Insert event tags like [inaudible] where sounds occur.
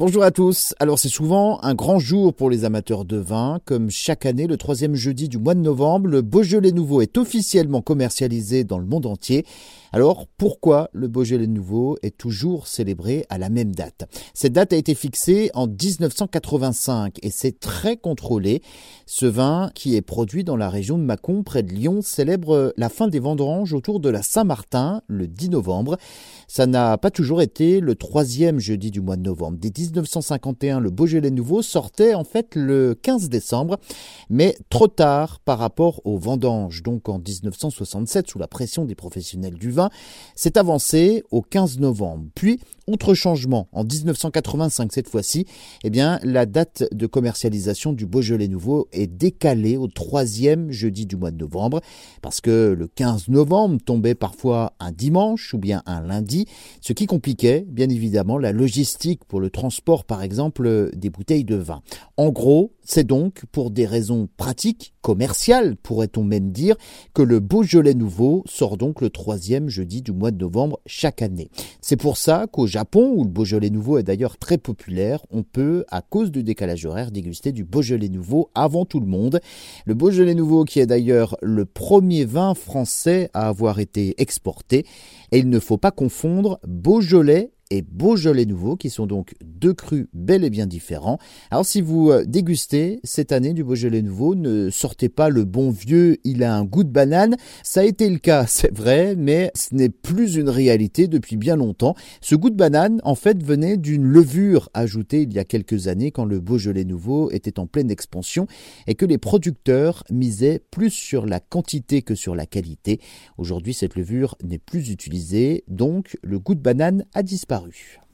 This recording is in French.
Bonjour à tous. Alors c'est souvent un grand jour pour les amateurs de vin. Comme chaque année, le troisième jeudi du mois de novembre, le Beaujolais Nouveau est officiellement commercialisé dans le monde entier. Alors pourquoi le Beaujolais Nouveau est toujours célébré à la même date? Cette date a été fixée en 1985 et c'est très contrôlé. Ce vin, qui est produit dans la région de Mâcon, près de Lyon, célèbre la fin des vendanges autour de la Saint-Martin, le 10 novembre. Ça n'a pas toujours été le troisième jeudi du mois de novembre. 1951, le Beaujolais nouveau sortait en fait le 15 décembre, mais trop tard par rapport aux vendanges. Donc en 1967, sous la pression des professionnels du vin, c'est avancé au 15 novembre. Puis, autre changement, en 1985 cette fois-ci, eh bien, la date de commercialisation du Beaujolais nouveau est décalée au troisième jeudi du mois de novembre, parce que le 15 novembre tombait parfois un dimanche ou bien un lundi, ce qui compliquait bien évidemment la logistique pour le transport par exemple, des bouteilles de vin. En gros, c'est donc pour des raisons pratiques, commerciales, pourrait-on même dire, que le Beaujolais nouveau sort donc le troisième jeudi du mois de novembre chaque année. C'est pour ça qu'au Japon, où le Beaujolais nouveau est d'ailleurs très populaire, on peut, à cause du décalage horaire, déguster du Beaujolais nouveau avant tout le monde. Le Beaujolais nouveau qui est d'ailleurs le premier vin français à avoir été exporté. Et il ne faut pas confondre Beaujolais et Beaujolais nouveau, qui sont donc deux crus bel et bien différents. Alors si vous euh, dégustez cette année du Beaujolais nouveau, ne sortez pas le bon vieux, il a un goût de banane. Ça a été le cas, [laughs] c'est vrai, mais ce n'est plus une réalité depuis bien longtemps. Ce goût de banane, en fait, venait d'une levure ajoutée il y a quelques années quand le Beaujolais nouveau était en pleine expansion et que les producteurs misaient plus sur la quantité que sur la qualité. Aujourd'hui, cette levure n'est plus utilisée, donc le goût de banane a disparu.